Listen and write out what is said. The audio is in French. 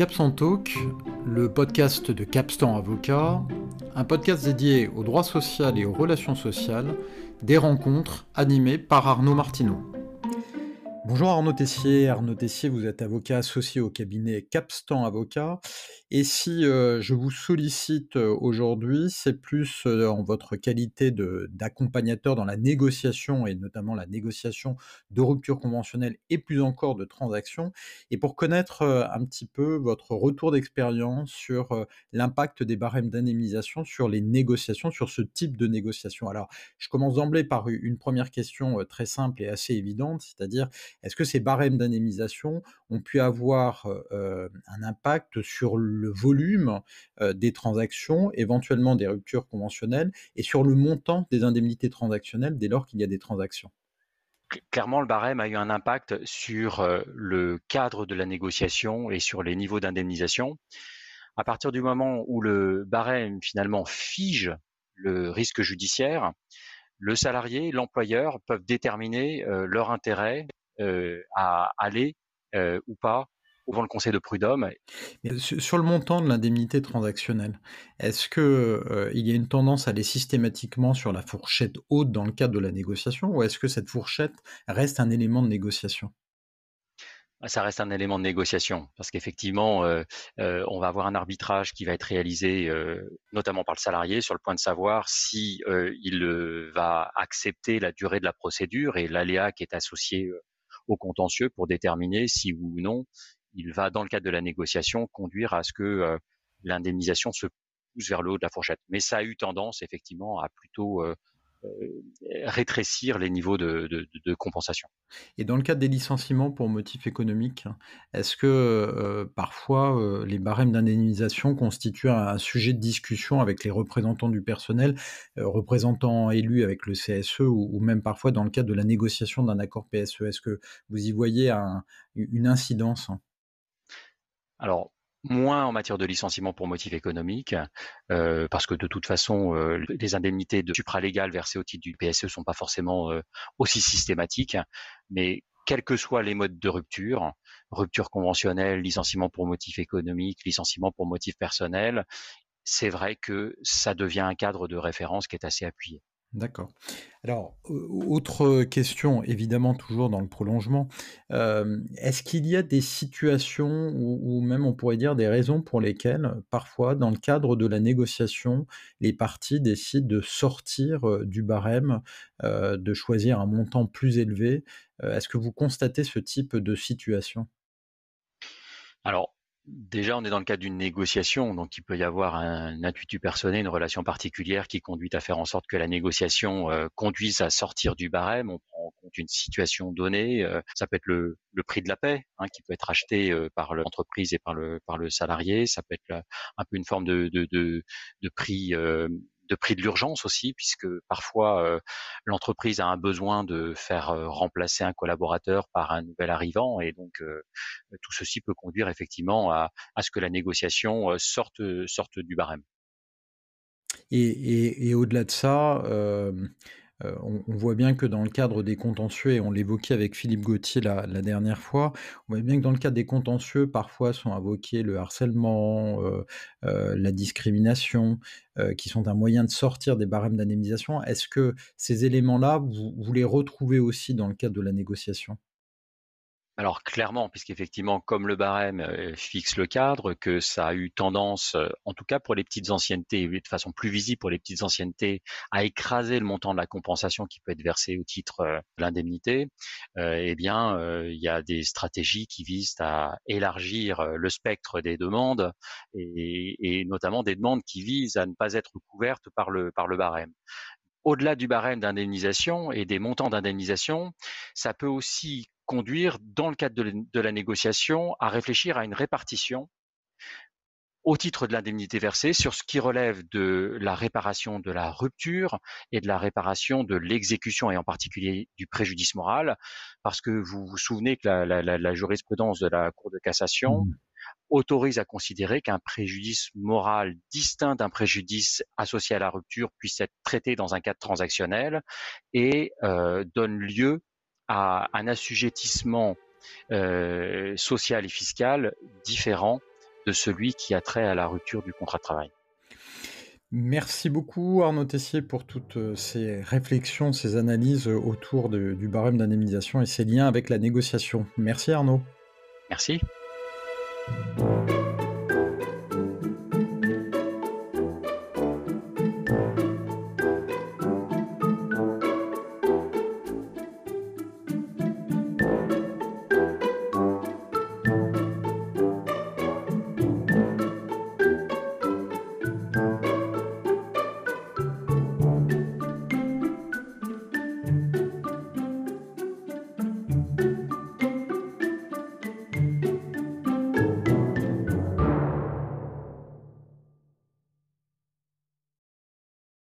Capstan Talk, le podcast de Capstan Avocat, un podcast dédié au droit social et aux relations sociales, des rencontres animées par Arnaud Martineau. Bonjour Arnaud Tessier. Arnaud Tessier, vous êtes avocat associé au cabinet Capstan Avocat. Et si euh, je vous sollicite euh, aujourd'hui, c'est plus euh, en votre qualité d'accompagnateur dans la négociation et notamment la négociation de rupture conventionnelle et plus encore de transactions. Et pour connaître un petit peu votre retour d'expérience sur l'impact des barèmes d'indemnisation sur les négociations, sur ce type de négociation. Alors, je commence d'emblée par une première question très simple et assez évidente, c'est-à-dire est-ce que ces barèmes d'indemnisation ont pu avoir un impact sur le volume des transactions, éventuellement des ruptures conventionnelles, et sur le montant des indemnités transactionnelles dès lors qu'il y a des transactions? Clairement, le barème a eu un impact sur le cadre de la négociation et sur les niveaux d'indemnisation. À partir du moment où le barème finalement fige le risque judiciaire, le salarié, l'employeur peuvent déterminer leur intérêt à aller euh, ou pas devant le conseil de prud'homme. Sur le montant de l'indemnité transactionnelle, est-ce qu'il euh, il y a une tendance à aller systématiquement sur la fourchette haute dans le cadre de la négociation ou est-ce que cette fourchette reste un élément de négociation? Ah, ça reste un élément de négociation parce qu'effectivement, on va avoir un arbitrage qui va être réalisé notamment par le salarié sur le point de savoir si il va accepter la durée de la procédure et l'aléa qui est associé au contentieux pour déterminer si ou non il va, dans le cadre de la négociation, conduire à ce que euh, l'indemnisation se pousse vers le haut de la fourchette. Mais ça a eu tendance, effectivement, à plutôt euh, rétrécir les niveaux de, compensation. Et dans le cadre des licenciements pour motifs économiques, est-ce que euh, parfois euh, les barèmes d'indemnisation constituent un, sujet de discussion avec les représentants du personnel, représentants élus avec le CSE ou, même parfois dans le cadre de la négociation d'un accord PSE Est-ce que vous y voyez une incidence? Alors, moins en matière de licenciement pour motif économique, euh, parce que de toute façon, euh, les indemnités de supralégales versées au titre du PSE sont pas forcément euh, aussi systématiques, mais quels que soient les modes de rupture, rupture conventionnelle, licenciement pour motif économique, licenciement pour motif personnel, c'est vrai que ça devient un cadre de référence qui est assez appuyé. D'accord. Alors, autre question, évidemment toujours dans le prolongement, est-ce qu'il y a des situations ou même on pourrait dire des raisons pour lesquelles, parfois, dans le cadre de la négociation, les parties décident de sortir, du barème, de choisir un montant plus élevé? est-ce que vous constatez ce type de situation? Alors Déjà, on est dans le cadre d'une négociation, donc il peut y avoir un intuitu personnel, une relation particulière qui conduit à faire en sorte que la négociation euh, conduise à sortir du barème. On prend en compte une situation donnée. Euh, ça peut être le, prix de la paix, hein, qui peut être acheté euh, par l'entreprise et par le, par le salarié. Ça peut être un peu une forme de, prix de prix de l'urgence aussi, puisque parfois euh, l'entreprise a un besoin de faire euh, remplacer un collaborateur par un nouvel arrivant, et donc euh, tout ceci peut conduire effectivement à, à ce que la négociation sorte, sorte du barème. Et, et, et au-delà de ça, euh, on, voit bien que dans le cadre des contentieux, et on l'évoquait avec Philippe Gauthier la, dernière fois, on voit bien que dans le cadre des contentieux, parfois sont invoqués le harcèlement, euh, euh, la discrimination, qui sont un moyen de sortir des barèmes d'indemnisation. Est-ce que ces éléments-là, vous les retrouvez aussi dans le cadre de la négociation? Alors clairement, puisqu'effectivement, comme le barème euh, fixe le cadre, que ça a eu tendance, euh, en tout cas pour les petites anciennetés, de façon plus visible pour les petites anciennetés, à écraser le montant de la compensation qui peut être versé au titre euh, de l'indemnité, eh bien, il y a des stratégies qui visent à élargir le spectre des demandes et, et, notamment des demandes qui visent à ne pas être couvertes par le, par le barème au-delà du barème d'indemnisation et des montants d'indemnisation, ça peut aussi conduire, dans le cadre de, la négociation, à réfléchir à une répartition au titre de l'indemnité versée sur ce qui relève de la réparation de la rupture et de la réparation de l'exécution et en particulier du préjudice moral, parce que vous vous souvenez que la, jurisprudence de la Cour de cassation mmh. Autorise à considérer qu'un préjudice moral distinct d'un préjudice associé à la rupture puisse être traité dans un cadre transactionnel et euh, donne lieu à un assujettissement euh, social et fiscal différent de celui qui a trait à la rupture du contrat de travail. Merci beaucoup Arnaud Tessier pour toutes euh, ces réflexions, ces analyses autour du barème d'indemnisation et ses liens avec la négociation. Merci Arnaud. Merci. Música